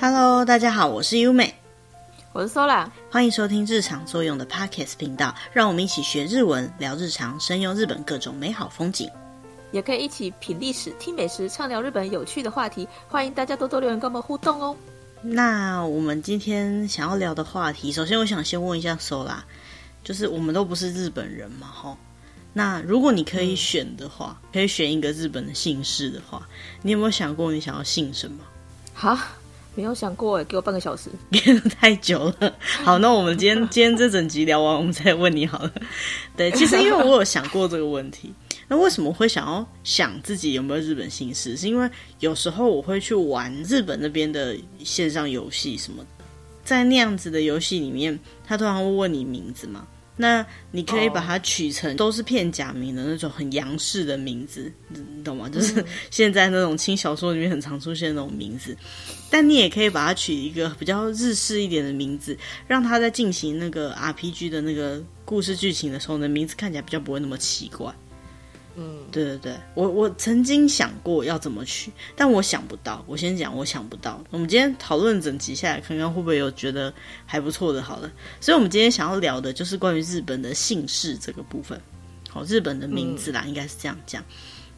Hello，大家好，我是优美，我是 Sola，欢迎收听日常作用的 Podcast 频道，让我们一起学日文，聊日常，深游日本各种美好风景，也可以一起品历史、听美食、畅聊日本有趣的话题。欢迎大家多多留言跟我们互动哦。那我们今天想要聊的话题，首先我想先问一下 Sola，就是我们都不是日本人嘛，吼。那如果你可以选的话，嗯、可以选一个日本的姓氏的话，你有没有想过你想要姓什么？好，没有想过哎，给我半个小时，憋得太久了。好，那我们今天 今天这整集聊完，我们再问你好了。对，其实因为我有想过这个问题，那为什么会想要想自己有没有日本姓氏？是因为有时候我会去玩日本那边的线上游戏什么的，在那样子的游戏里面，他通常会问你名字嘛。那你可以把它取成都是片假名的那种很洋式的名字，你懂吗？就是现在那种轻小说里面很常出现的那种名字。但你也可以把它取一个比较日式一点的名字，让它在进行那个 RPG 的那个故事剧情的时候呢，名字看起来比较不会那么奇怪。嗯，对对对，我我曾经想过要怎么去，但我想不到。我先讲，我想不到。我们今天讨论整集下来，看看会不会有觉得还不错的。好了，所以我们今天想要聊的就是关于日本的姓氏这个部分。好，日本的名字啦，嗯、应该是这样讲。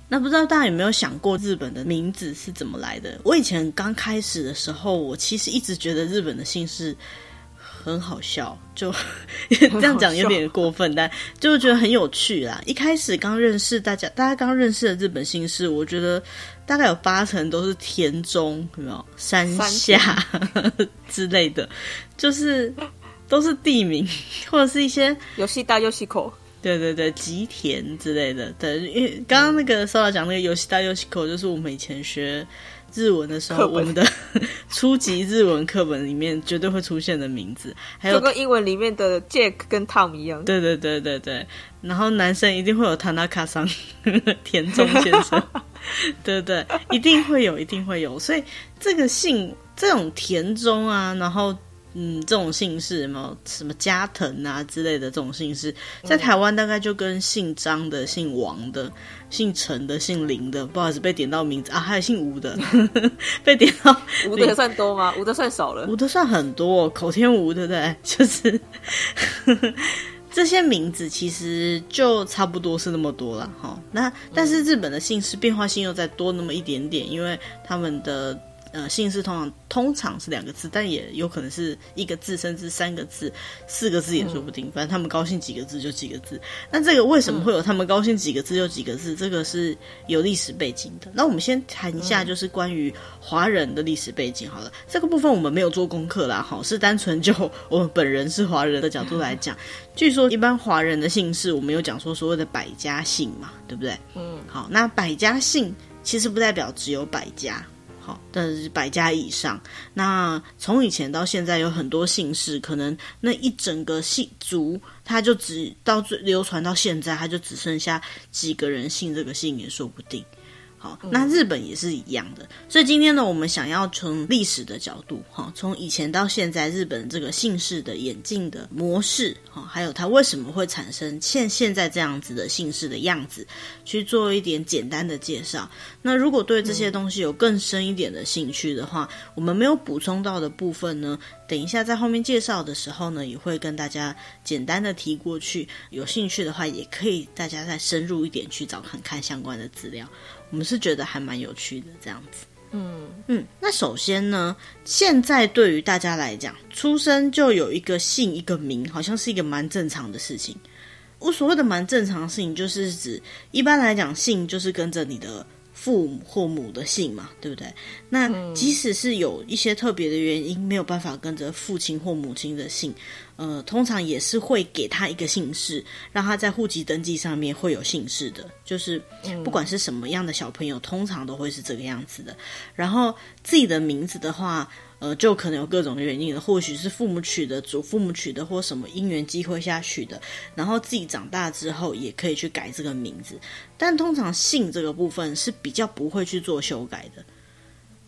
那不知道大家有没有想过日本的名字是怎么来的？我以前刚开始的时候，我其实一直觉得日本的姓氏。很好笑，就 这样讲有点过分，但就觉得很有趣啦。一开始刚认识大家，大家刚认识的日本姓氏，我觉得大概有八成都是田中，有没有山下 之类的，就是都是地名 或者是一些游戏大游戏口，对对对，吉田之类的。对，因为刚刚那个 Sola 讲那个游戏大游戏口，就是我们以前学。日文的时候，我们的 初级日文课本里面绝对会出现的名字，还有就跟英文里面的 Jack 跟 Tom 一样。对对对对对，然后男生一定会有 Tanaka 桑 田中先生，对对对，一定会有，一定会有。所以这个姓这种田中啊，然后。嗯，这种姓氏什么什么加藤啊之类的这种姓氏，在台湾大概就跟姓张的、姓王的、姓陈的、姓林的，不好意思被点到名字啊，还有姓吴的，被点到吴的算多吗？吴的算少了，吴的算很多，口天吴对不对？就是这些名字其实就差不多是那么多了哈。那但是日本的姓氏变化性又再多那么一点点，因为他们的。呃，姓氏通常通常是两个字，但也有可能是一个字，甚至三个字、四个字也说不定。嗯、反正他们高兴几个字就几个字。那这个为什么会有他们高兴几个字就几个字？嗯、这个是有历史背景的。那我们先谈一下，就是关于华人的历史背景好了。嗯、这个部分我们没有做功课啦，好，是单纯就我们本人是华人的角度来讲。嗯、据说一般华人的姓氏，我们有讲说所谓的百家姓嘛，对不对？嗯，好，那百家姓其实不代表只有百家。但是百家以上，那从以前到现在有很多姓氏，可能那一整个姓族，他就只到最流传到现在，他就只剩下几个人姓这个姓也说不定。好，那日本也是一样的，所以今天呢，我们想要从历史的角度，哈，从以前到现在，日本这个姓氏的演进的模式，哈，还有它为什么会产生现现在这样子的姓氏的样子，去做一点简单的介绍。那如果对这些东西有更深一点的兴趣的话，我们没有补充到的部分呢，等一下在后面介绍的时候呢，也会跟大家简单的提过去。有兴趣的话，也可以大家再深入一点去找看看相关的资料。我们是觉得还蛮有趣的这样子，嗯嗯。那首先呢，现在对于大家来讲，出生就有一个姓一个名，好像是一个蛮正常的事情。我所谓的蛮正常的事情，就是指一般来讲，姓就是跟着你的父母或母的姓嘛，对不对？那即使是有一些特别的原因，没有办法跟着父亲或母亲的姓。呃，通常也是会给他一个姓氏，让他在户籍登记上面会有姓氏的。就是不管是什么样的小朋友，通常都会是这个样子的。然后自己的名字的话，呃，就可能有各种原因了，或许是父母取的、祖父母取的，或什么因缘机会下取的。然后自己长大之后也可以去改这个名字，但通常姓这个部分是比较不会去做修改的。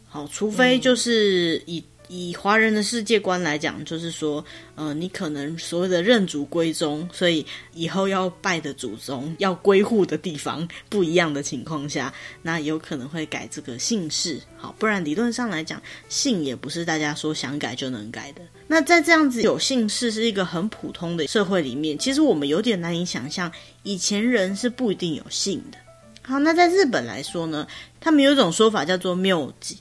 好，除非就是以。以华人的世界观来讲，就是说，呃，你可能所谓的认祖归宗，所以以后要拜的祖宗、要归户的地方不一样的情况下，那有可能会改这个姓氏。好，不然理论上来讲，姓也不是大家说想改就能改的。那在这样子有姓氏是一个很普通的社会里面，其实我们有点难以想象，以前人是不一定有姓的。好，那在日本来说呢，他们有一种说法叫做谬吉。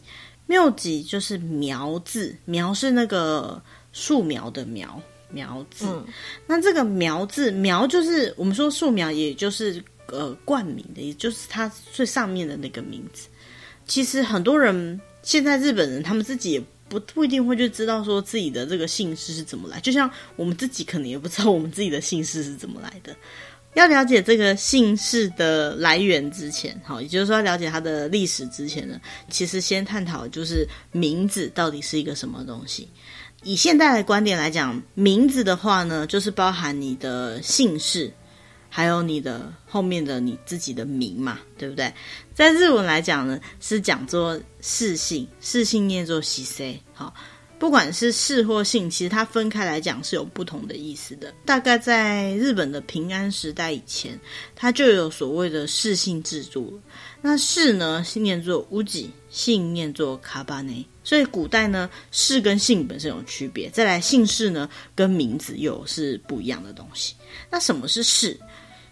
谬吉就是苗字，苗是那个树苗的苗，苗字。嗯、那这个苗字，苗就是我们说树苗，也就是呃冠名的，也就是它最上面的那个名字。其实很多人现在日本人他们自己也不不一定会去知道说自己的这个姓氏是怎么来，就像我们自己可能也不知道我们自己的姓氏是怎么来的。要了解这个姓氏的来源之前，好，也就是说要了解它的历史之前呢，其实先探讨就是名字到底是一个什么东西。以现代的观点来讲，名字的话呢，就是包含你的姓氏，还有你的后面的你自己的名嘛，对不对？在日文来讲呢，是讲作氏姓，氏姓念作西 C，好。不管是氏或姓，其实它分开来讲是有不同的意思的。大概在日本的平安时代以前，它就有所谓的氏姓制度了。那氏呢，是念作乌吉，姓念作卡巴内。所以古代呢，氏跟姓本身有区别。再来，姓氏呢，跟名字又是不一样的东西。那什么是氏？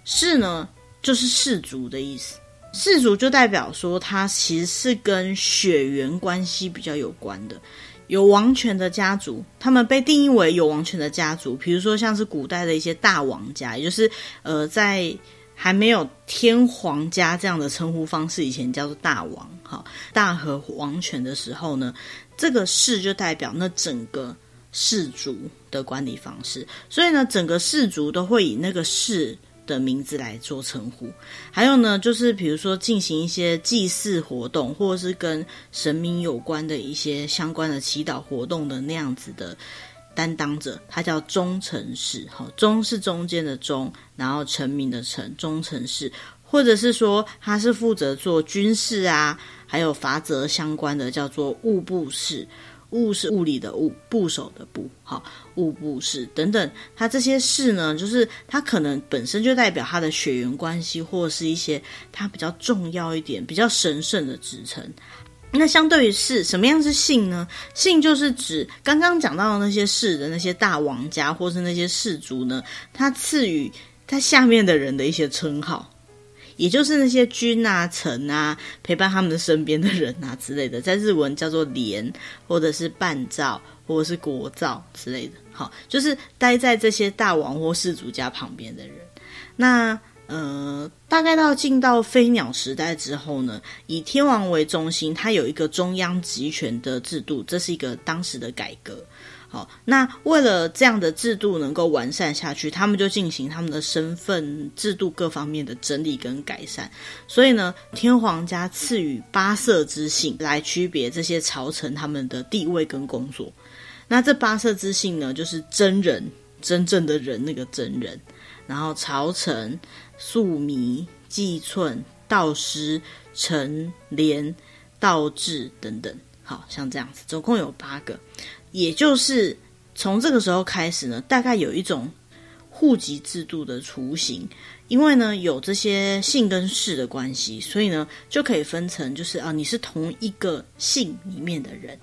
氏呢，就是氏族的意思。氏族就代表说，它其实是跟血缘关系比较有关的。有王权的家族，他们被定义为有王权的家族。比如说，像是古代的一些大王家，也就是呃，在还没有天皇家这样的称呼方式以前，叫做大王。哈，大和王权的时候呢，这个氏就代表那整个氏族的管理方式。所以呢，整个氏族都会以那个氏的名字来做称呼，还有呢，就是比如说进行一些祭祀活动，或者是跟神明有关的一些相关的祈祷活动的那样子的担当者，他叫忠臣氏。好，忠是中间的忠，然后臣民的臣，忠臣氏，或者是说他是负责做军事啊，还有罚则相关的，叫做务部氏。物是物理的物，部首的部，好，物部氏等等，它这些氏呢，就是它可能本身就代表它的血缘关系，或者是一些它比较重要一点、比较神圣的职称。那相对于氏，什么样是姓呢？姓就是指刚刚讲到的那些氏的那些大王家，或是那些氏族呢，他赐予他下面的人的一些称号。也就是那些君啊、臣啊，陪伴他们的身边的人啊之类的，在日文叫做连，或者是伴照，或者是国照之类的。好，就是待在这些大王或氏族家旁边的人。那呃，大概到进到飞鸟时代之后呢，以天皇为中心，它有一个中央集权的制度，这是一个当时的改革。好，那为了这样的制度能够完善下去，他们就进行他们的身份制度各方面的整理跟改善。所以呢，天皇家赐予八色之姓来区别这些朝臣他们的地位跟工作。那这八色之姓呢，就是真人，真正的人那个真人，然后朝臣、宿迷、祭寸、道师、臣、连、道治等等。好，像这样子，总共有八个。也就是从这个时候开始呢，大概有一种户籍制度的雏形，因为呢有这些姓跟氏的关系，所以呢就可以分成，就是啊你是同一个姓里面的人。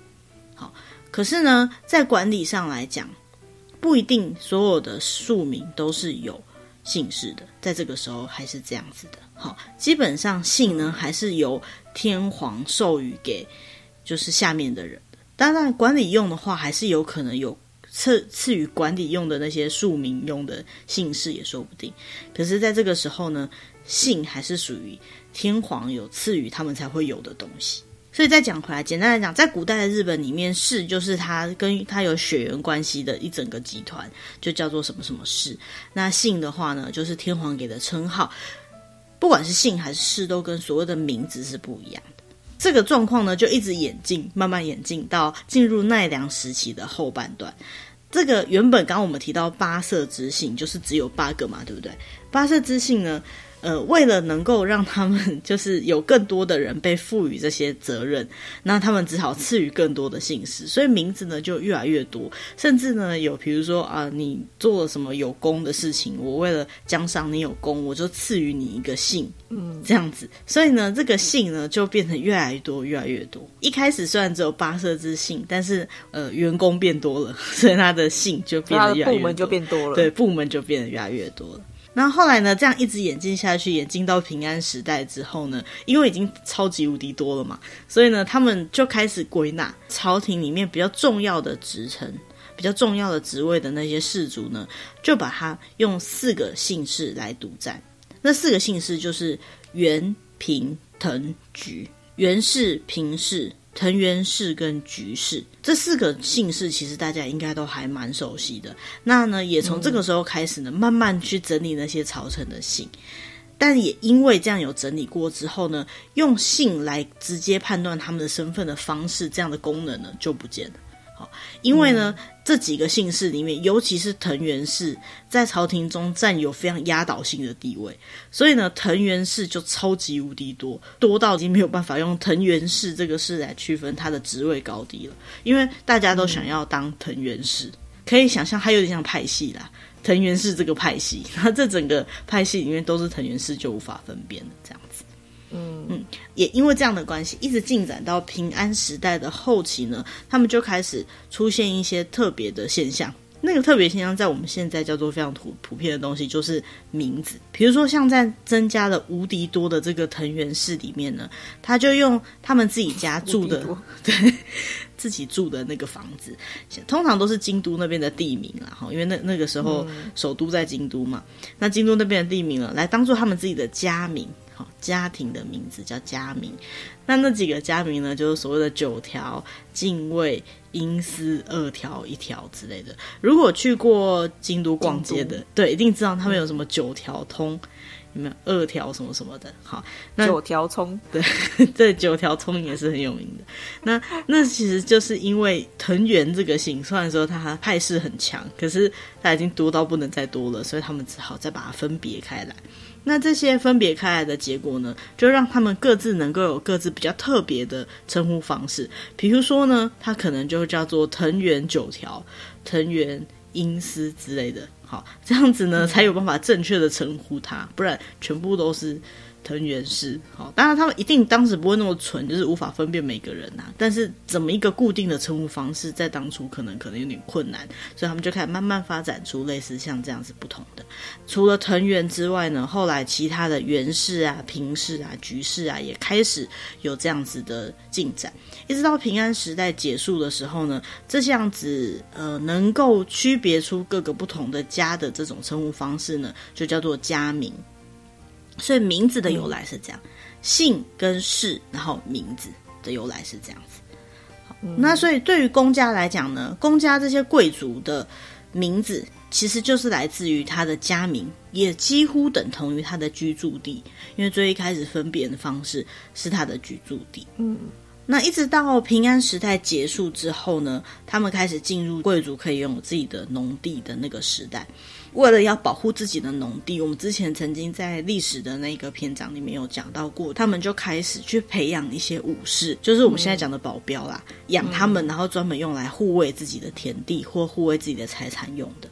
好，可是呢在管理上来讲，不一定所有的庶民都是有姓氏的，在这个时候还是这样子的。好，基本上姓呢还是由天皇授予给就是下面的人的。当然，管理用的话，还是有可能有赐赐予管理用的那些庶民用的姓氏也说不定。可是，在这个时候呢，姓还是属于天皇有赐予他们才会有的东西。所以再讲回来，简单来讲，在古代的日本里面，氏就是他跟他有血缘关系的一整个集团，就叫做什么什么氏。那姓的话呢，就是天皇给的称号，不管是姓还是氏，都跟所谓的名字是不一样的。这个状况呢，就一直演进，慢慢演进到进入奈良时期的后半段。这个原本刚刚我们提到八色之姓，就是只有八个嘛，对不对？八色之姓呢，呃，为了能够让他们 就是有更多的人被赋予这些责任，那他们只好赐予更多的姓氏，所以名字呢就越来越多，甚至呢有比如说啊、呃，你做了什么有功的事情，我为了奖赏你有功，我就赐予你一个姓，嗯，这样子，所以呢这个姓呢就变成越来越多，越来越多。一开始虽然只有八色之姓，但是呃员工变多了，所以他的姓就变得越来越多，部门就变多了，对，部门就变得越来越多了。那后来呢？这样一直演进下去，演进到平安时代之后呢，因为已经超级无敌多了嘛，所以呢，他们就开始归纳朝廷里面比较重要的职称、比较重要的职位的那些士族呢，就把他用四个姓氏来独占。那四个姓氏就是元、平、藤、橘。元氏、平氏。藤原氏跟橘氏这四个姓氏，其实大家应该都还蛮熟悉的。那呢，也从这个时候开始呢，慢慢去整理那些朝臣的姓。但也因为这样有整理过之后呢，用姓来直接判断他们的身份的方式，这样的功能呢就不见了。好，因为呢。嗯这几个姓氏里面，尤其是藤原氏，在朝廷中占有非常压倒性的地位，所以呢，藤原氏就超级无敌多，多到已经没有办法用藤原氏这个氏来区分他的职位高低了，因为大家都想要当藤原氏，可以想象，他有点像派系啦，藤原氏这个派系，它 这整个派系里面都是藤原氏，就无法分辨了，这样。嗯嗯，也因为这样的关系，一直进展到平安时代的后期呢，他们就开始出现一些特别的现象。那个特别现象，在我们现在叫做非常普普遍的东西，就是名字。比如说，像在增加了无敌多的这个藤原氏里面呢，他就用他们自己家住的，对，自己住的那个房子，通常都是京都那边的地名啦，哈，因为那那个时候首都在京都嘛，那京都那边的地名了，来当做他们自己的家名。好，家庭的名字叫家名，那那几个家名呢，就是所谓的九条、近卫、阴司、二条、一条之类的。如果去过京都逛街的，对，一定知道他们有什么九条通，有没有二条什么什么的。好，那九条葱，对，这九条葱也是很有名的。那 那其实就是因为藤原这个姓，虽然说他派势很强，可是他已经多到不能再多了，所以他们只好再把它分别开来。那这些分别开来的结果呢，就让他们各自能够有各自比较特别的称呼方式。比如说呢，他可能就叫做藤原九条、藤原英司之类的。好，这样子呢，才有办法正确的称呼他，不然全部都是。藤原氏，好，当然他们一定当时不会那么蠢，就是无法分辨每个人呐、啊。但是怎么一个固定的称呼方式，在当初可能可能有点困难，所以他们就开始慢慢发展出类似像这样子不同的。除了藤原之外呢，后来其他的元氏啊、平氏啊、橘氏啊，也开始有这样子的进展。一直到平安时代结束的时候呢，这样子呃，能够区别出各个不同的家的这种称呼方式呢，就叫做家名。所以名字的由来是这样，嗯、姓跟氏，然后名字的由来是这样子。好，嗯、那所以对于公家来讲呢，公家这些贵族的名字其实就是来自于他的家名，也几乎等同于他的居住地，因为最一开始分辨的方式是他的居住地。嗯，那一直到平安时代结束之后呢，他们开始进入贵族可以拥有自己的农地的那个时代。为了要保护自己的农地，我们之前曾经在历史的那个篇章里面有讲到过，他们就开始去培养一些武士，就是我们现在讲的保镖啦，嗯、养他们，然后专门用来护卫自己的田地或护卫自己的财产用的。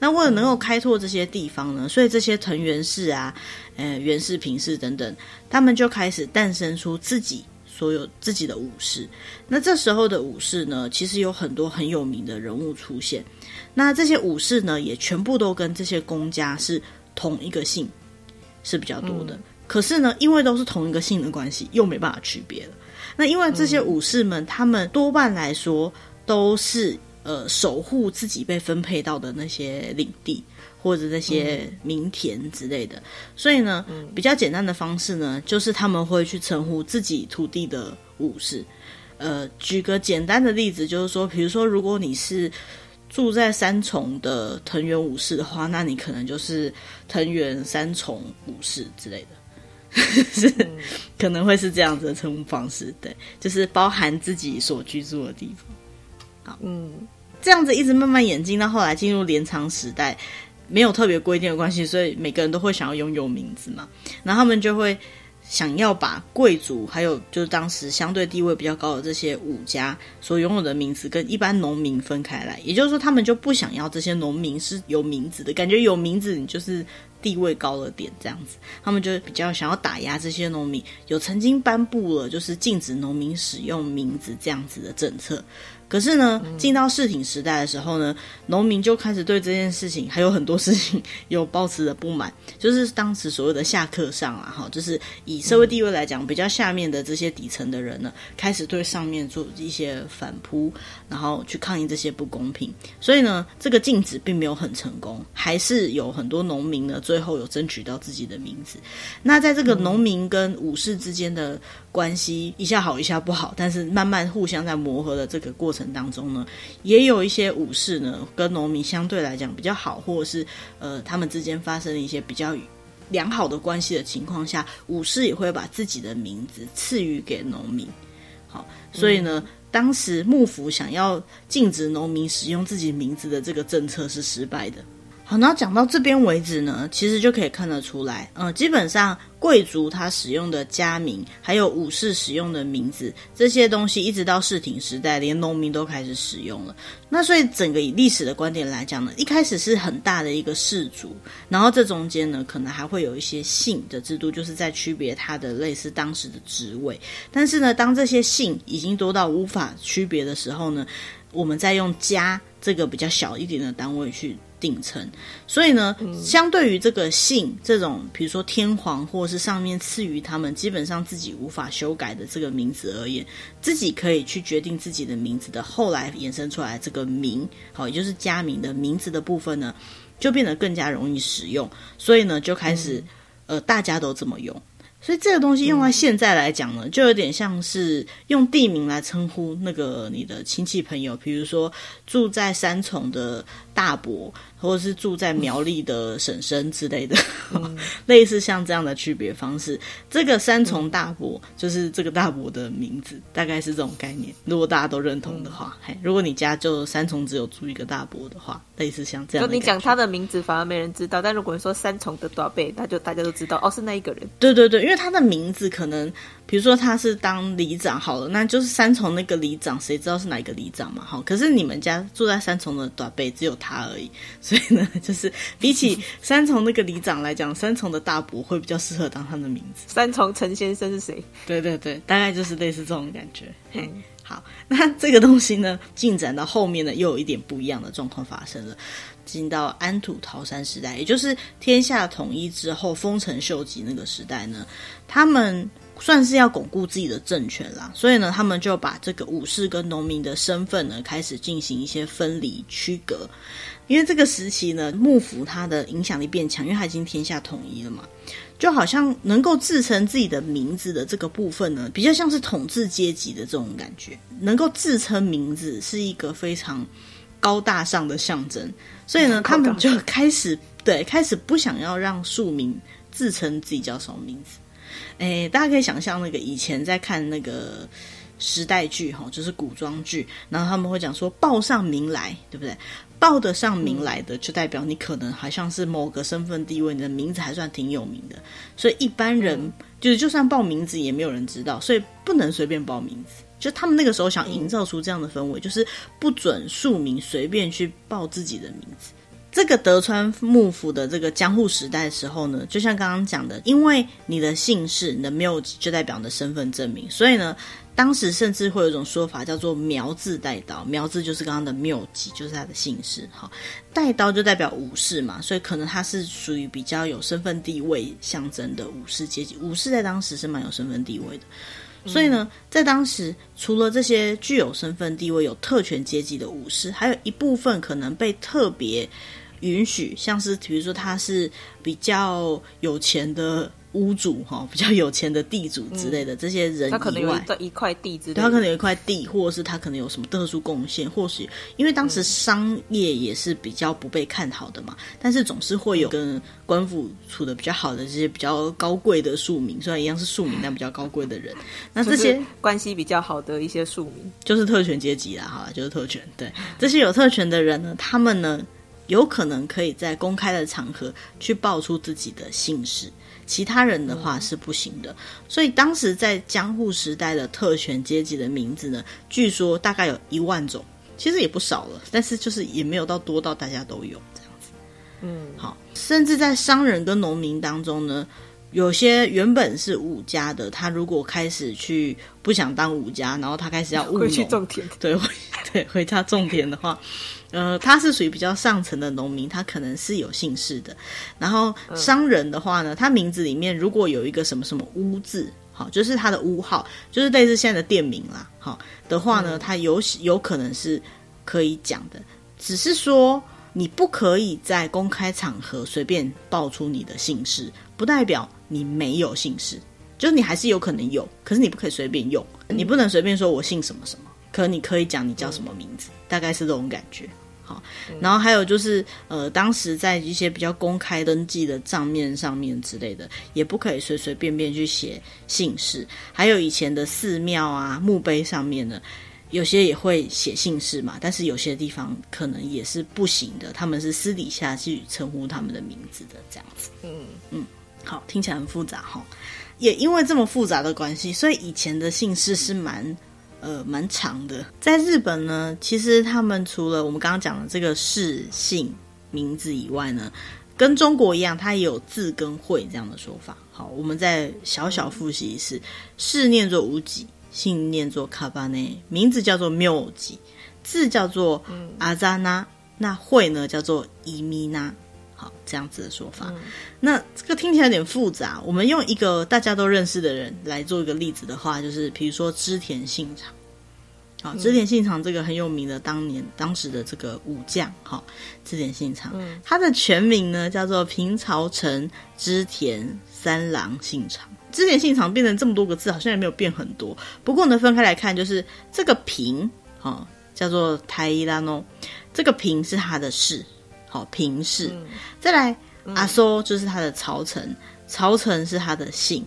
那为了能够开拓这些地方呢，所以这些藤原氏啊、呃源氏、平氏等等，他们就开始诞生出自己。所有自己的武士，那这时候的武士呢，其实有很多很有名的人物出现。那这些武士呢，也全部都跟这些公家是同一个姓，是比较多的。嗯、可是呢，因为都是同一个姓的关系，又没办法区别了。那因为这些武士们，嗯、他们多半来说都是呃守护自己被分配到的那些领地。或者那些名田之类的，嗯、所以呢，嗯、比较简单的方式呢，就是他们会去称呼自己土地的武士。呃，举个简单的例子，就是说，比如说，如果你是住在三重的藤原武士的话，那你可能就是藤原三重武士之类的，是、嗯、可能会是这样子的称呼方式。对，就是包含自己所居住的地方。好，嗯，这样子一直慢慢演进到后来进入镰仓时代。没有特别规定的关系，所以每个人都会想要拥有名字嘛。然后他们就会想要把贵族还有就是当时相对地位比较高的这些武家所拥有的名字跟一般农民分开来。也就是说，他们就不想要这些农民是有名字的，感觉有名字你就是地位高了点这样子。他们就比较想要打压这些农民，有曾经颁布了就是禁止农民使用名字这样子的政策。可是呢，进到市町时代的时候呢，农民就开始对这件事情还有很多事情有抱持的不满，就是当时所谓的下课上啊，哈，就是以社会地位来讲比较下面的这些底层的人呢，开始对上面做一些反扑，然后去抗议这些不公平。所以呢，这个禁止并没有很成功，还是有很多农民呢最后有争取到自己的名字。那在这个农民跟武士之间的关系一下好一下不好，但是慢慢互相在磨合的这个过程当中呢，也有一些武士呢跟农民相对来讲比较好，或者是呃他们之间发生了一些比较良好的关系的情况下，武士也会把自己的名字赐予给农民。好，所以呢，嗯、当时幕府想要禁止农民使用自己名字的这个政策是失败的。好，那讲到这边为止呢，其实就可以看得出来，嗯，基本上贵族他使用的家名，还有武士使用的名字，这些东西一直到世町时代，连农民都开始使用了。那所以整个以历史的观点来讲呢，一开始是很大的一个氏族，然后这中间呢，可能还会有一些姓的制度，就是在区别他的类似当时的职位。但是呢，当这些姓已经多到无法区别的时候呢，我们再用家这个比较小一点的单位去定称，所以呢，相对于这个姓这种，比如说天皇或是上面赐予他们基本上自己无法修改的这个名字而言，自己可以去决定自己的名字的，后来衍生出来这个名，好，也就是家名的名字的部分呢，就变得更加容易使用，所以呢，就开始呃，大家都这么用。所以这个东西用到现在来讲呢，就有点像是用地名来称呼那个你的亲戚朋友，比如说住在三重的大伯，或者是住在苗栗的婶婶之类的，嗯、类似像这样的区别方式。这个三重大伯就是这个大伯的名字，大概是这种概念。如果大家都认同的话，嘿，如果你家就三重只有住一个大伯的话，类似像这样。就你讲他的名字，反而没人知道。但如果你说三重的大伯，那就大家都知道，哦，是那一个人。对对对，因为他的名字可能。比如说他是当里长好了，那就是三重那个里长，谁知道是哪一个里长嘛？好，可是你们家住在三重的大伯只有他而已，所以呢，就是比起三重那个里长来讲，三重的大伯会比较适合当他的名字。三重陈先生是谁？对对对，大概就是类似这种感觉。嗯、嘿，好，那这个东西呢，进展到后面呢，又有一点不一样的状况发生了。进到安土桃山时代，也就是天下统一之后，丰臣秀吉那个时代呢，他们。算是要巩固自己的政权啦，所以呢，他们就把这个武士跟农民的身份呢，开始进行一些分离区隔。因为这个时期呢，幕府它的影响力变强，因为它已经天下统一了嘛，就好像能够自称自己的名字的这个部分呢，比较像是统治阶级的这种感觉。能够自称名字是一个非常高大上的象征，所以呢，他们就开始对开始不想要让庶民自称自己叫什么名字。诶，大家可以想象那个以前在看那个时代剧哈，就是古装剧，然后他们会讲说报上名来，对不对？报得上名来的，就代表你可能好像是某个身份地位，你的名字还算挺有名的。所以一般人就是就算报名字也没有人知道，所以不能随便报名字。就他们那个时候想营造出这样的氛围，就是不准庶民随便去报自己的名字。这个德川幕府的这个江户时代的时候呢，就像刚刚讲的，因为你的姓氏、你的名字就代表你的身份证明，所以呢，当时甚至会有一种说法叫做“苗字带刀”，苗字就是刚刚的名字，就是他的姓氏。哈，带刀就代表武士嘛，所以可能他是属于比较有身份地位象征的武士阶级。武士在当时是蛮有身份地位的。所以呢，在当时，除了这些具有身份地位、有特权阶级的武士，还有一部分可能被特别允许，像是比如说他是比较有钱的。屋主哈，比较有钱的地主之类的、嗯、这些人以外，他可能有一块地之类的，他可能有一块地，或者是他可能有什么特殊贡献，或许因为当时商业也是比较不被看好的嘛，嗯、但是总是会有跟官府处的比较好的这些比较高贵的庶民，虽然一样是庶民，但比较高贵的人，那这些关系比较好的一些庶民，就是特权阶级啦，哈，就是特权。对，这些有特权的人呢，他们呢，有可能可以在公开的场合去爆出自己的姓氏，其他人的话是不行的。所以当时在江户时代的特权阶级的名字呢，据说大概有一万种，其实也不少了，但是就是也没有到多到大家都有这样子。嗯，好，甚至在商人跟农民当中呢。有些原本是武家的，他如果开始去不想当武家，然后他开始要务农，去种田，对，对，回家种田的话，呃，他是属于比较上层的农民，他可能是有姓氏的。然后商人的话呢，他名字里面如果有一个什么什么屋字，好，就是他的屋号，就是类似现在的店名啦，好的话呢，他有有可能是可以讲的，只是说你不可以在公开场合随便报出你的姓氏，不代表。你没有姓氏，就是你还是有可能有，可是你不可以随便用，你不能随便说我姓什么什么，可你可以讲你叫什么名字，大概是这种感觉。好，然后还有就是，呃，当时在一些比较公开登记的账面上面之类的，也不可以随随便便去写姓氏。还有以前的寺庙啊、墓碑上面呢，有些也会写姓氏嘛，但是有些地方可能也是不行的，他们是私底下去称呼他们的名字的，这样子。嗯嗯。好，听起来很复杂哈，也因为这么复杂的关系，所以以前的姓氏是蛮呃蛮长的。在日本呢，其实他们除了我们刚刚讲的这个氏姓名字以外呢，跟中国一样，它也有字跟会这样的说法。好，我们再小小复习一次：氏念作无己，姓念作卡巴内，名字叫做谬吉，字叫做阿扎那，那会呢叫做伊米那。好，这样子的说法，嗯、那这个听起来有点复杂。我们用一个大家都认识的人来做一个例子的话，就是比如说织田信长。好，织田信长这个很有名的当年当时的这个武将，好，织田信长，嗯、他的全名呢叫做平朝臣织田三郎信长。织田信长变成这么多个字，好像也没有变很多。不过呢，分开来看，就是这个平，好，叫做台伊拉诺，这个平是他的氏。好，平氏，嗯、再来、嗯、阿苏就是他的朝臣，朝臣是他的姓，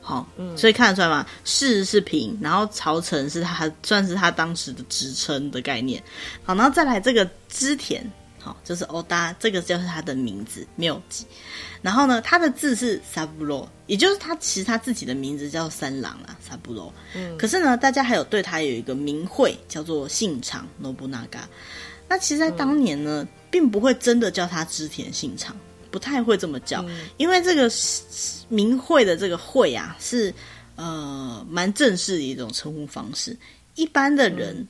好，嗯、所以看得出来吗？氏是平，然后朝臣是他算是他当时的职称的概念。好，然后再来这个织田，好，就是欧达，这个就是他的名字妙吉。然后呢，他的字是萨布罗，也就是他其实他自己的名字叫三郎啊，萨布罗。嗯，可是呢，大家还有对他有一个名讳叫做信长诺布纳嘎。那其实，在当年呢。嗯并不会真的叫他织田信长，不太会这么叫，嗯、因为这个名讳的这个讳啊，是呃蛮正式的一种称呼方式，一般的人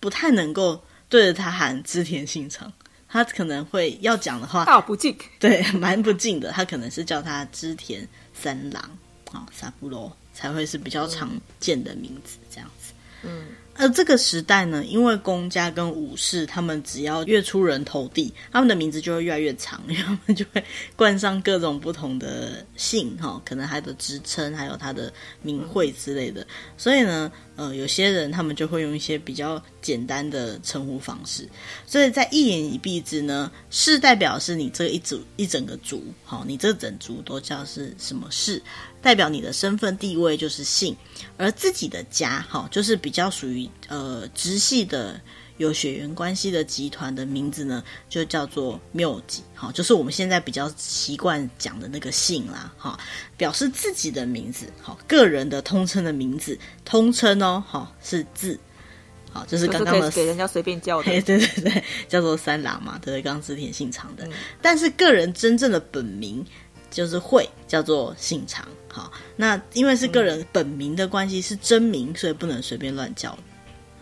不太能够对着他喊织田信长，他可能会要讲的话，道不敬，对，蛮不敬的，他可能是叫他织田三郎啊，萨布罗才会是比较常见的名字，这样子，嗯。而这个时代呢，因为公家跟武士，他们只要越出人头地，他们的名字就会越来越长，因为他们就会冠上各种不同的姓，哈，可能他的职称，还有他的名讳之类的。所以呢，呃，有些人他们就会用一些比较简单的称呼方式。所以在一言以蔽之呢，氏代表是你这一组一整个族，好，你这整族都叫是什么氏。代表你的身份地位就是姓，而自己的家哈，就是比较属于呃直系的有血缘关系的集团的名字呢，就叫做谬吉，哈，就是我们现在比较习惯讲的那个姓啦，哈，表示自己的名字，好，个人的通称的名字，通称哦，好，是字，好，就是刚刚的给人家随便叫的，对对对，叫做三郎嘛，对，刚刚织田信长的，嗯、但是个人真正的本名。就是会叫做信长，好，那因为是个人本名的关系，是真名，所以不能随便乱叫。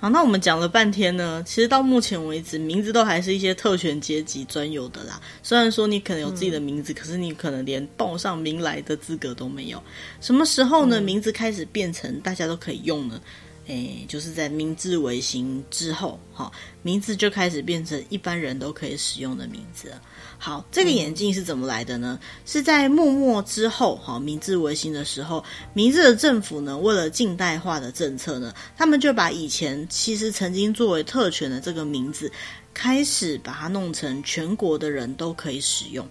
好，那我们讲了半天呢，其实到目前为止，名字都还是一些特权阶级专有的啦。虽然说你可能有自己的名字，嗯、可是你可能连报上名来的资格都没有。什么时候呢？名字开始变成大家都可以用呢？诶，就是在明治维新之后，哈，名字就开始变成一般人都可以使用的名字了。好，这个眼镜是怎么来的呢？是在幕末之后，哈，明治维新的时候，明治的政府呢，为了近代化的政策呢，他们就把以前其实曾经作为特权的这个名字，开始把它弄成全国的人都可以使用。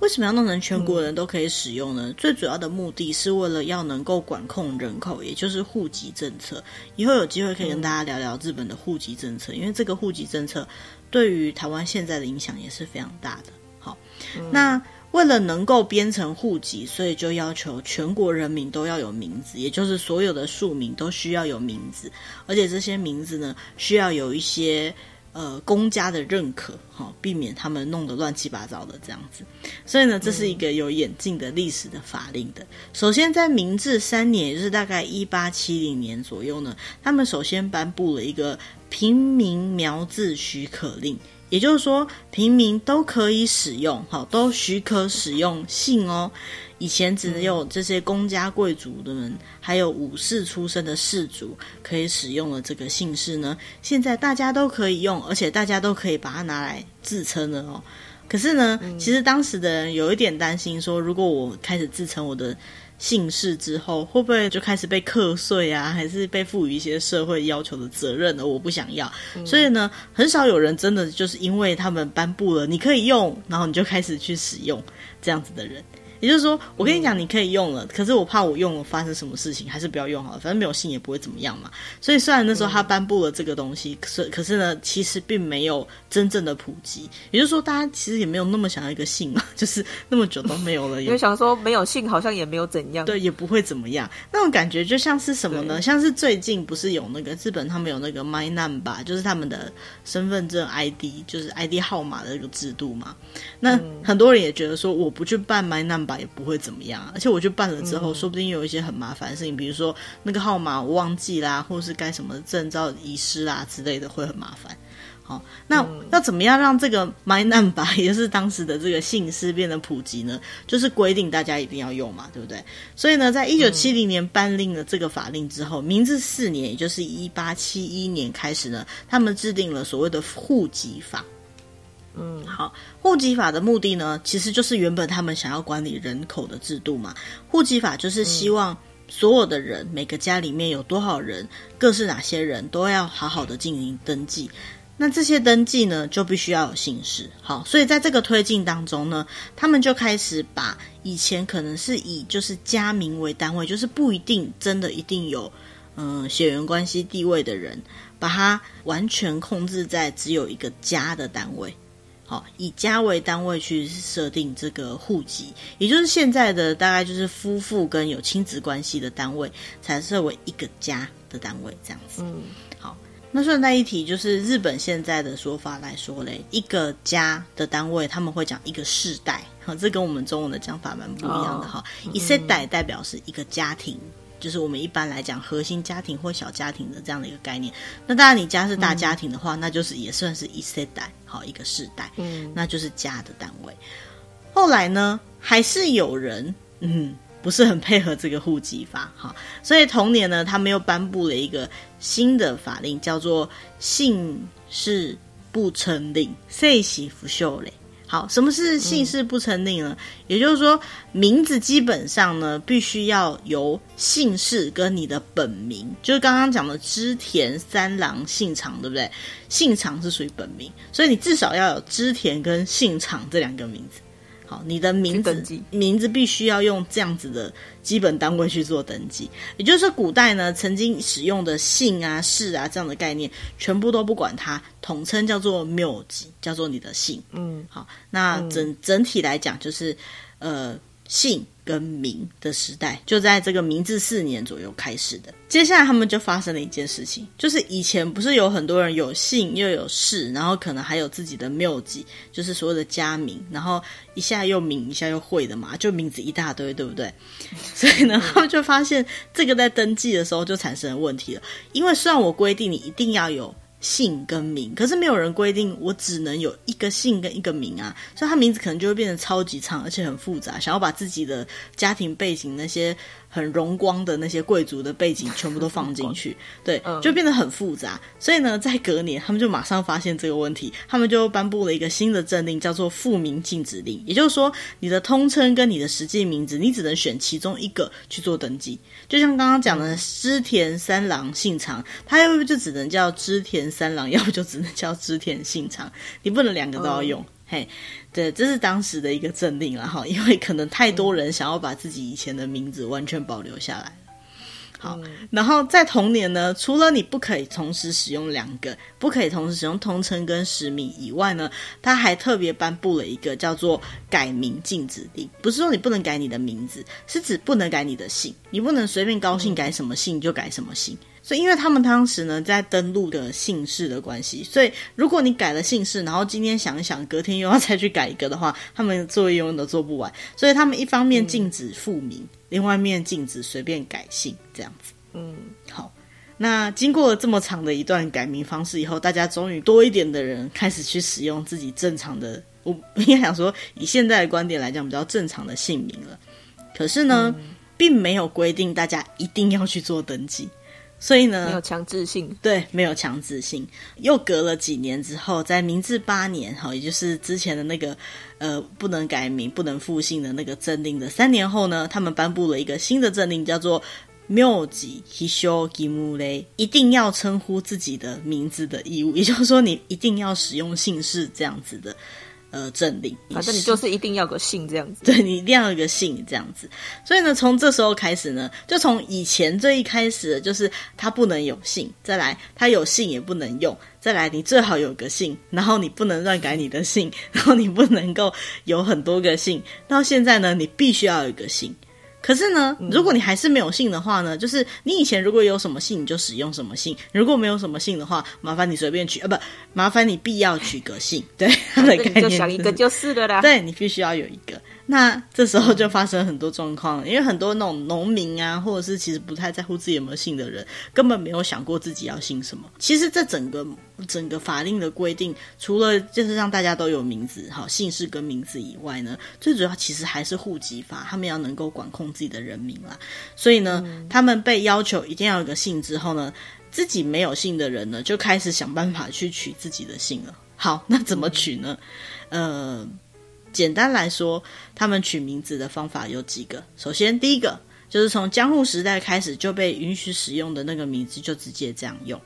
为什么要弄成全国人都可以使用呢？最主要的目的是为了要能够管控人口，也就是户籍政策。以后有机会可以跟大家聊聊日本的户籍政策，因为这个户籍政策对于台湾现在的影响也是非常大的。好，嗯、那为了能够编成户籍，所以就要求全国人民都要有名字，也就是所有的庶民都需要有名字，而且这些名字呢，需要有一些。呃，公家的认可，哈、哦，避免他们弄得乱七八糟的这样子。所以呢，这是一个有演进的历史的法令的。嗯、首先，在明治三年，也就是大概一八七零年左右呢，他们首先颁布了一个平民苗字许可令，也就是说，平民都可以使用，好、哦，都许可使用姓哦。以前只有这些公家贵族的人，还有武士出身的士族可以使用了这个姓氏呢。现在大家都可以用，而且大家都可以把它拿来自称了哦。可是呢，其实当时的人有一点担心，说如果我开始自称我的姓氏之后，会不会就开始被课税啊，还是被赋予一些社会要求的责任呢？我不想要。所以呢，很少有人真的就是因为他们颁布了你可以用，然后你就开始去使用这样子的人。也就是说，我跟你讲，你可以用了，嗯、可是我怕我用了发生什么事情，还是不要用好了。反正没有信也不会怎么样嘛。所以虽然那时候他颁布了这个东西，可是、嗯、可是呢，其实并没有真正的普及。也就是说，大家其实也没有那么想要一个信嘛，就是那么久都没有了，也，想说没有信好像也没有怎样，对，也不会怎么样。那种感觉就像是什么呢？像是最近不是有那个日本他们有那个 My Number，就是他们的身份证 ID，就是 ID 号码的一个制度嘛。那、嗯、很多人也觉得说，我不去办 My Number 也不会。怎么样？而且我去办了之后，嗯、说不定有一些很麻烦的事情，比如说那个号码我忘记啦，或是该什么证照遗失啦之类的，会很麻烦。好，那要怎么样让这个 My Number 也就是当时的这个姓氏变得普及呢？就是规定大家一定要用嘛，对不对？所以呢，在一九七零年颁令了这个法令之后，嗯、明治四年，也就是一八七一年开始呢，他们制定了所谓的户籍法。嗯，好，户籍法的目的呢，其实就是原本他们想要管理人口的制度嘛。户籍法就是希望所有的人，嗯、每个家里面有多少人，各是哪些人，都要好好的进行登记。那这些登记呢，就必须要有姓氏。好，所以在这个推进当中呢，他们就开始把以前可能是以就是家名为单位，就是不一定真的一定有嗯血缘关系地位的人，把它完全控制在只有一个家的单位。好，以家为单位去设定这个户籍，也就是现在的大概就是夫妇跟有亲子关系的单位才设为一个家的单位这样子。嗯，好，那顺带一提，就是日本现在的说法来说嘞，一个家的单位他们会讲一个世代，好，这跟我们中文的讲法蛮不一样的哈。一世代代表是一个家庭。就是我们一般来讲核心家庭或小家庭的这样的一个概念。那当然，你家是大家庭的话，嗯、那就是也算是一世代，好一个世代，嗯，那就是家的单位。后来呢，还是有人嗯不是很配合这个户籍法，哈，所以同年呢，他们又颁布了一个新的法令，叫做姓氏不称令，世袭不受令。好，什么是姓氏不成令呢？嗯、也就是说，名字基本上呢，必须要由姓氏跟你的本名，就是刚刚讲的织田三郎姓长，对不对？姓长是属于本名，所以你至少要有织田跟姓长这两个名字。你的名字名字必须要用这样子的基本单位去做登记，也就是说，古代呢曾经使用的姓啊、氏啊这样的概念，全部都不管它，统称叫做缪籍，叫做你的姓。嗯，好，那整、嗯、整体来讲就是，呃。姓跟名的时代就在这个明治四年左右开始的。接下来他们就发生了一件事情，就是以前不是有很多人有姓又有氏，然后可能还有自己的名字，就是所谓的家名，然后一下又名一下又讳的嘛，就名字一大堆，对不对？所以呢，他们就发现这个在登记的时候就产生了问题了，因为虽然我规定你一定要有。姓跟名，可是没有人规定我只能有一个姓跟一个名啊，所以他名字可能就会变得超级长，而且很复杂。想要把自己的家庭背景那些。很荣光的那些贵族的背景全部都放进去，对，就变得很复杂。所以呢，在隔年，他们就马上发现这个问题，他们就颁布了一个新的政令，叫做复名禁止令。也就是说，你的通称跟你的实际名字，你只能选其中一个去做登记。就像刚刚讲的织田三郎姓长，他又就只能叫织田三郎，要不就只能叫织田信长，你不能两个都要用。嘿，对，这是当时的一个政令了哈，因为可能太多人想要把自己以前的名字完全保留下来。好，然后在同年呢，除了你不可以同时使用两个，不可以同时使用通称跟实名以外呢，他还特别颁布了一个叫做改名禁止令。不是说你不能改你的名字，是指不能改你的姓，你不能随便高兴改什么姓就改什么姓。所以，因为他们当时呢在登录的姓氏的关系，所以如果你改了姓氏，然后今天想一想，隔天又要再去改一个的话，他们作业永远都做不完。所以他们一方面禁止复名。嗯另外一面禁止随便改姓，这样子。嗯，好。那经过了这么长的一段改名方式以后，大家终于多一点的人开始去使用自己正常的，我应该想说，以现在的观点来讲，比较正常的姓名了。可是呢，嗯、并没有规定大家一定要去做登记。所以呢，没有强制性，对，没有强制性。又隔了几年之后，在明治八年，哈，也就是之前的那个，呃，不能改名、不能复姓的那个政令的三年后呢，他们颁布了一个新的政令，叫做“名字必须义务类”，一定要称呼自己的名字的义务，也就是说，你一定要使用姓氏这样子的。呃，政令，反正你就是一定要个姓这样子，对，你一定要有个姓这样子。所以呢，从这时候开始呢，就从以前最一开始的就是他不能有姓，再来他有姓也不能用，再来你最好有个姓，然后你不能乱改你的姓，然后你不能够有很多个姓，到现在呢，你必须要有一个姓。可是呢，如果你还是没有姓的话呢，嗯、就是你以前如果有什么姓，你就使用什么姓；如果没有什么姓的话，麻烦你随便取啊，不，麻烦你必要取个姓。对，他 的概念、就是、就想一个就是了啦。对，你必须要有一个。那这时候就发生很多状况，因为很多那种农民啊，或者是其实不太在乎自己有没有姓的人，根本没有想过自己要姓什么。其实这整个整个法令的规定，除了就是让大家都有名字、好姓氏跟名字以外呢，最主要其实还是户籍法，他们要能够管控自己的人民啦。所以呢，嗯、他们被要求一定要有个姓之后呢，自己没有姓的人呢，就开始想办法去取自己的姓了。好，那怎么取呢？嗯、呃。简单来说，他们取名字的方法有几个。首先，第一个就是从江户时代开始就被允许使用的那个名字，就直接这样用。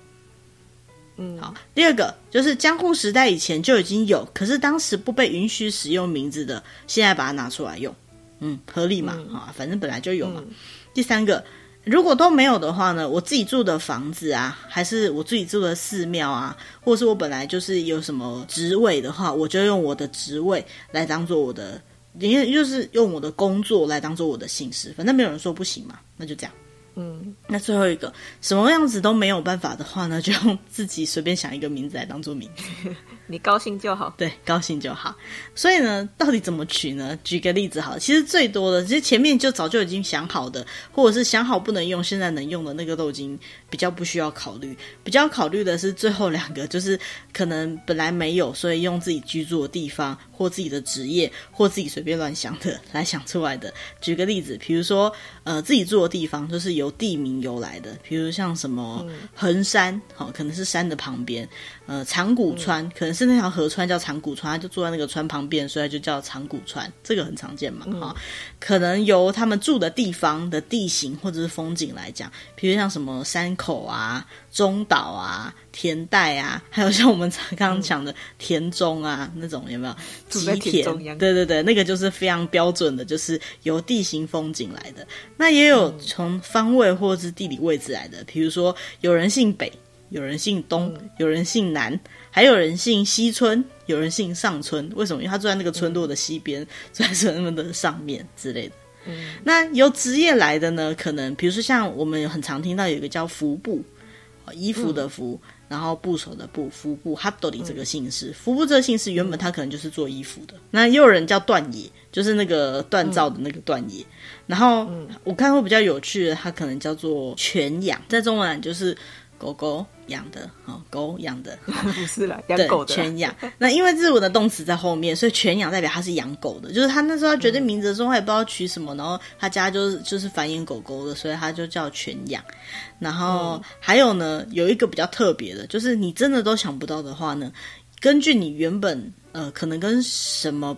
嗯，好。第二个就是江户时代以前就已经有，可是当时不被允许使用名字的，现在把它拿出来用。嗯，合理嘛？啊、嗯，反正本来就有嘛。嗯、第三个。如果都没有的话呢，我自己住的房子啊，还是我自己住的寺庙啊，或者是我本来就是有什么职位的话，我就用我的职位来当做我的，因为就是用我的工作来当做我的姓氏，反正没有人说不行嘛，那就这样。嗯，那最后一个什么样子都没有办法的话呢，就用自己随便想一个名字来当做名字，你高兴就好。对，高兴就好。所以呢，到底怎么取呢？举个例子好了，其实最多的，其实前面就早就已经想好的，或者是想好不能用，现在能用的那个都已经比较不需要考虑。比较考虑的是最后两个，就是可能本来没有，所以用自己居住的地方或自己的职业或自己随便乱想的来想出来的。举个例子，比如说呃，自己住的地方就是由。地名由来的，比如像什么横山，好、嗯，可能是山的旁边；呃，长谷川，嗯、可能是那条河川叫长谷川，他就住在那个川旁边，所以就叫长谷川。这个很常见嘛，哈、嗯。可能由他们住的地方的地形或者是风景来讲，比如像什么山口啊、中岛啊。田代啊，还有像我们刚刚讲的田中啊，嗯、那种有没有？吉田，对对对，那个就是非常标准的，就是由地形风景来的。那也有从方位或者是地理位置来的，比如说有人姓北，有人姓东，嗯、有人姓南，还有人姓西村，有人姓上村。为什么？因为他住在那个村落的西边，住在村落的上面之类的。嗯，那由职业来的呢？可能比如说像我们很常听到有一个叫服部，衣服的服。嗯然后部首的部，服部哈多里这个姓氏，服部这个姓氏原本他可能就是做衣服的。那也有人叫锻冶，就是那个锻造的那个锻冶。然后我看过比较有趣的，他可能叫做犬养，在中文就是。狗狗养的，好狗养的，不是啦，养狗的犬养。那因为日文的动词在后面，所以犬养代表他是养狗的。就是他那时候他决定名字的时候，他也不知道取什么，然后他家就是就是繁衍狗狗的，所以他就叫犬养。然后还有呢，有一个比较特别的，就是你真的都想不到的话呢，根据你原本呃可能跟什么。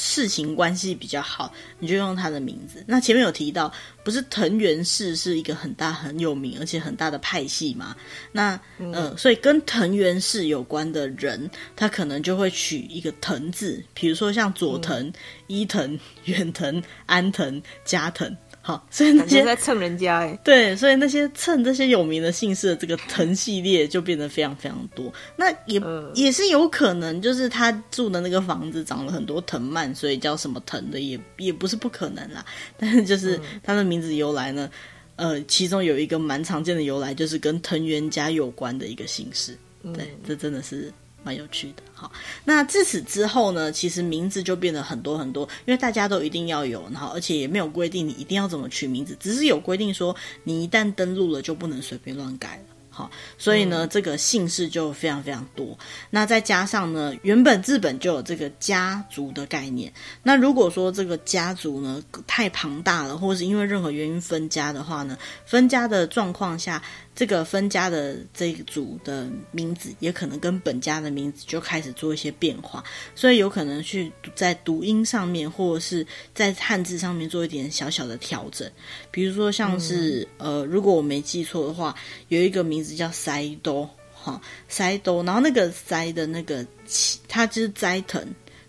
事情关系比较好，你就用他的名字。那前面有提到，不是藤原氏是一个很大很有名而且很大的派系嘛？那呃，所以跟藤原氏有关的人，他可能就会取一个藤字，比如说像佐藤、伊藤、远藤、安藤、加藤。好，所以那些在蹭人家哎，对，所以那些蹭这些有名的姓氏的这个藤系列就变得非常非常多。那也、嗯、也是有可能，就是他住的那个房子长了很多藤蔓，所以叫什么藤的，也也不是不可能啦。但是就是他的名字由来呢，呃，其中有一个蛮常见的由来，就是跟藤原家有关的一个姓氏。对，这真的是。蛮有趣的，好。那自此之后呢，其实名字就变得很多很多，因为大家都一定要有，然后而且也没有规定你一定要怎么取名字，只是有规定说你一旦登录了就不能随便乱改了。好，所以呢，这个姓氏就非常非常多。那再加上呢，原本日本就有这个家族的概念。那如果说这个家族呢太庞大了，或者是因为任何原因分家的话呢，分家的状况下，这个分家的这一组的名字也可能跟本家的名字就开始做一些变化，所以有可能去在读音上面，或者是在汉字上面做一点小小的调整。比如说像是、嗯、呃，如果我没记错的话，有一个名字。叫塞多哈塞多，然后那个塞的那个奇，它就是斋藤，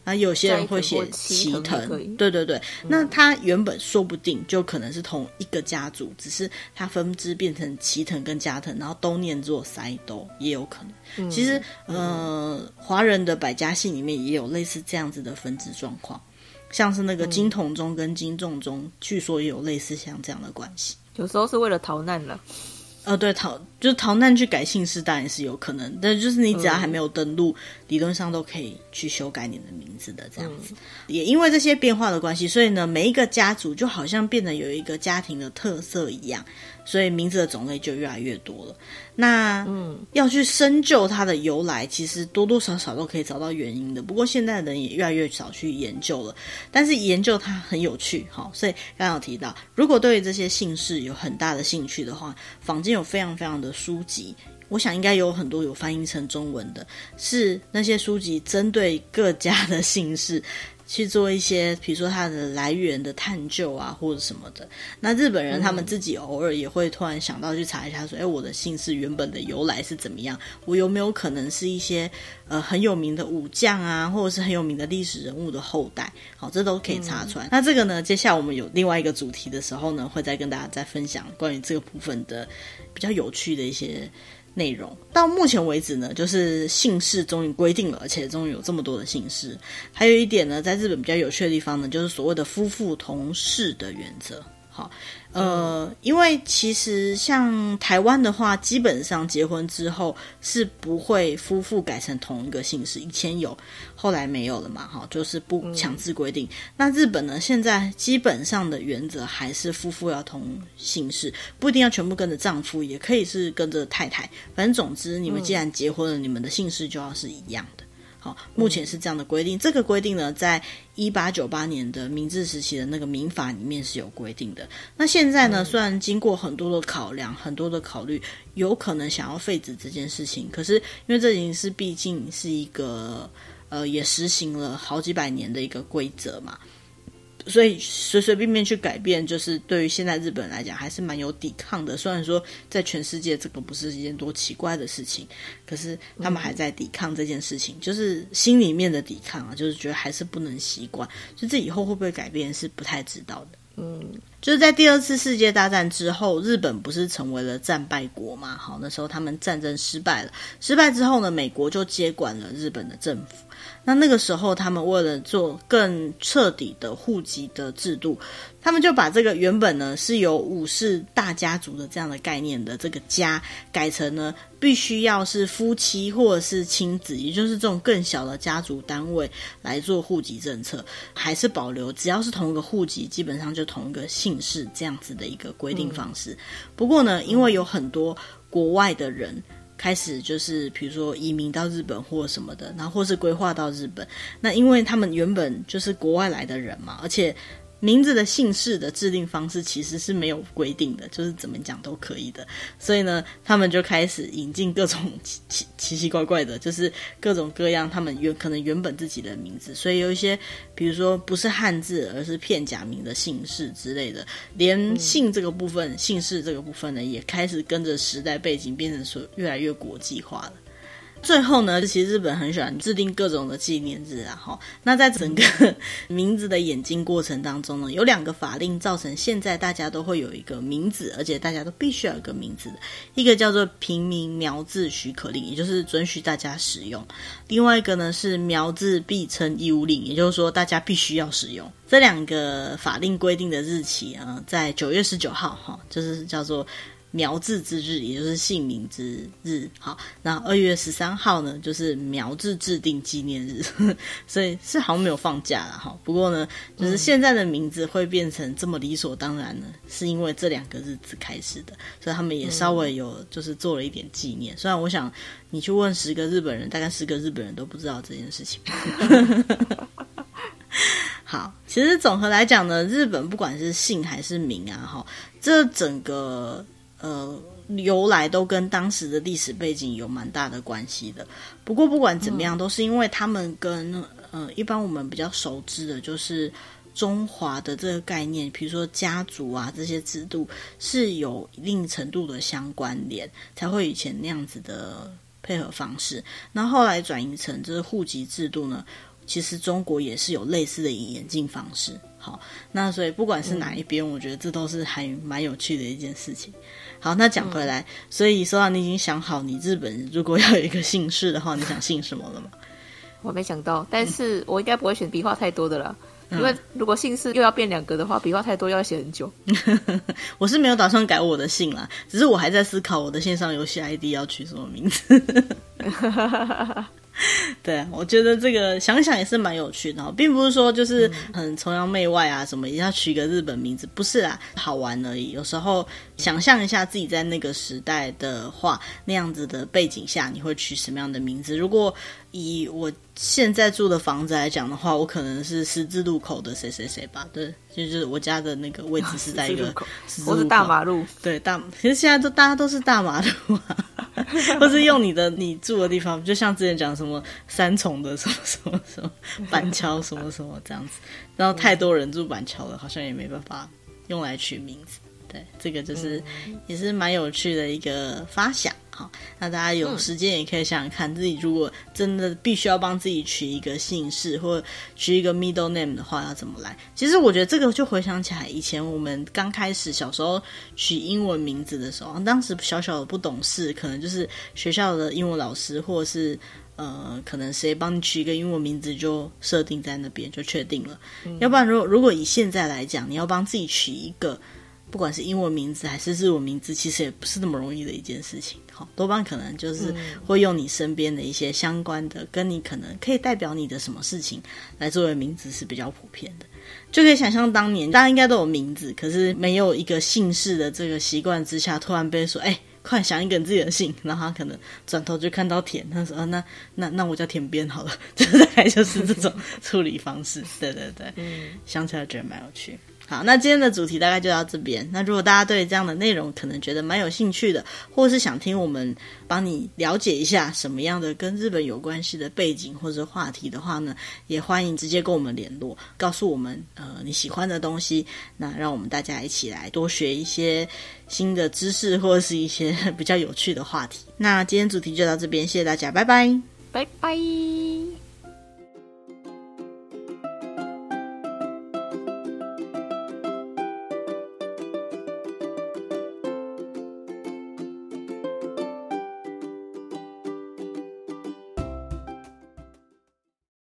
然后有些人会写齐藤，对对对、嗯，那它原本说不定就可能是同一个家族，只是它分支变成齐藤跟加藤，然后都念作塞多，也有可能。嗯、其实，呃，华人的百家姓里面也有类似这样子的分支状况，像是那个金同宗跟金重宗，据说也有类似像这样的关系。有时候是为了逃难了。呃，对，逃就是逃难去改姓氏，当然是有可能。但就是你只要还没有登录，嗯、理论上都可以去修改你的名字的这样子。嗯、也因为这些变化的关系，所以呢，每一个家族就好像变得有一个家庭的特色一样。所以名字的种类就越来越多了。那嗯，要去深究它的由来，其实多多少少都可以找到原因的。不过现在的人也越来越少去研究了。但是研究它很有趣，哈。所以刚刚有提到，如果对于这些姓氏有很大的兴趣的话，坊间有非常非常的书籍，我想应该有很多有翻译成中文的，是那些书籍针对各家的姓氏。去做一些，比如说它的来源的探究啊，或者什么的。那日本人他们自己偶尔也会突然想到去查一下，说，哎、嗯，我的姓氏原本的由来是怎么样？我有没有可能是一些呃很有名的武将啊，或者是很有名的历史人物的后代？好，这都可以查出来。嗯、那这个呢，接下来我们有另外一个主题的时候呢，会再跟大家再分享关于这个部分的比较有趣的一些。内容到目前为止呢，就是姓氏终于规定了，而且终于有这么多的姓氏。还有一点呢，在日本比较有趣的地方呢，就是所谓的夫妇同氏的原则。好。呃，因为其实像台湾的话，基本上结婚之后是不会夫妇改成同一个姓氏，以前有，后来没有了嘛，哈，就是不强制规定。嗯。那日本呢，现在基本上的原则还是夫妇要同姓氏，不一定要全部跟着丈夫，也可以是跟着太太，反正总之你们既然结婚了，嗯，你们的姓氏就要是一样的。好，目前是这样的规定。这个规定呢，在一八九八年的明治时期的那个民法里面是有规定的。那现在呢，虽然经过很多的考量、很多的考虑，有可能想要废止这件事情，可是因为这已经是毕竟是一个呃，也实行了好几百年的一个规则嘛。所以随随便便去改变，就是对于现在日本人来讲，还是蛮有抵抗的。虽然说在全世界这个不是一件多奇怪的事情，可是他们还在抵抗这件事情，嗯、就是心里面的抵抗啊，就是觉得还是不能习惯。就这以后会不会改变是不太知道的。嗯，就是在第二次世界大战之后，日本不是成为了战败国嘛？好，那时候他们战争失败了，失败之后呢，美国就接管了日本的政府。那那个时候，他们为了做更彻底的户籍的制度，他们就把这个原本呢是有武士大家族的这样的概念的这个家，改成呢必须要是夫妻或者是亲子，也就是这种更小的家族单位来做户籍政策，还是保留只要是同一个户籍，基本上就同一个姓氏这样子的一个规定方式。不过呢，因为有很多国外的人。开始就是，比如说移民到日本或什么的，然后或是规划到日本。那因为他们原本就是国外来的人嘛，而且名字的姓氏的制定方式其实是没有规定的，就是怎么讲都可以的。所以呢，他们就开始引进各种奇 奇奇奇怪怪的，就是各种各样他们原可能原本自己的名字。所以有一些，比如说不是汉字，而是片假名的姓氏之类的，连姓这个部分、嗯、姓氏这个部分呢，也开始跟着时代背景变成说越来越国际化了。最后呢，其实日本很喜欢制定各种的纪念日啊，哈。那在整个名字的演进过程当中呢，有两个法令造成现在大家都会有一个名字，而且大家都必须要有一个名字，一个叫做平民苗字许可令，也就是准许大家使用；另外一个呢是苗字必称义务令，也就是说大家必须要使用。这两个法令规定的日期啊，在九月十九号，哈，就是叫做。苗字之日，也就是姓名之日。好，那二月十三号呢，就是苗字制定纪念日，所以是好像没有放假了哈。不过呢，就是现在的名字会变成这么理所当然呢，是因为这两个日子开始的，所以他们也稍微有就是做了一点纪念。虽然我想你去问十个日本人，大概十个日本人都不知道这件事情。好，其实总和来讲呢，日本不管是姓还是名啊，哈，这整个。呃，由来都跟当时的历史背景有蛮大的关系的。不过不管怎么样，都是因为他们跟呃一般我们比较熟知的，就是中华的这个概念，比如说家族啊这些制度是有一定程度的相关联，才会以前那样子的配合方式。那后来转移成这是户籍制度呢，其实中国也是有类似的演进方式。好，那所以不管是哪一边，嗯，我觉得这都是还蛮有趣的一件事情。好，那讲回来，嗯、所以说到你已经想好你日本如果要有一个姓氏的话，你想姓什么了吗？我没想到，但是我应该不会选笔画太多的了，嗯、因为如果姓氏又要变两个的话，笔画太多要写很久。我是没有打算改我的姓啦，只是我还在思考我的线上游戏 ID 要取什么名字。对，我觉得这个想想也是蛮有趣的，并不是说就是很崇洋媚外啊，什么一定要取一个日本名字，不是啊，好玩而已。有时候想象一下自己在那个时代的话，那样子的背景下，你会取什么样的名字？如果以我现在住的房子来讲的话，我可能是十字路口的谁谁谁吧。对，就是我家的那个位置是在一个十字路口，十字路口，我是大马路。对，大，其实现在都大家都是大马路啊，或是用你的你住的地方，就像之前讲什么三重的什么什么什么板桥什么什么这样子。然后太多人住板桥了，好像也没办法用来取名字。对，这个就是也是蛮有趣的一个发想。好，那大家有时间也可以想想看，自己如果真的必须要帮自己取一个姓氏或取一个 middle name 的话，要怎么来？其实我觉得这个就回想起来，以前我们刚开始小时候取英文名字的时候，当时小小的不懂事，可能就是学校的英文老师或者是呃，可能谁帮你取一个英文名字就设定在那边就确定了。嗯、要不然，如果如果以现在来讲，你要帮自己取一个。不管是英文名字还是日文名字，其实也不是那么容易的一件事情。好，多半可能就是会用你身边的一些相关的，跟你可能可以代表你的什么事情来作为名字是比较普遍的。就可以想象当年大家应该都有名字，可是没有一个姓氏的这个习惯之下，突然被说：“哎，快想一个你自己的姓。”然后他可能转头就看到田，他说：“啊，那那那我叫田边好了。”就大概就是这种处理方式。对对对，嗯，想起来觉得蛮有趣。好，那今天的主题大概就到这边。那如果大家对这样的内容可能觉得蛮有兴趣的，或是想听我们帮你了解一下什么样的跟日本有关系的背景或者话题的话呢，也欢迎直接跟我们联络，告诉我们呃你喜欢的东西，那让我们大家一起来多学一些新的知识或者是一些 比较有趣的话题。那今天主题就到这边，谢谢大家，拜拜，拜拜。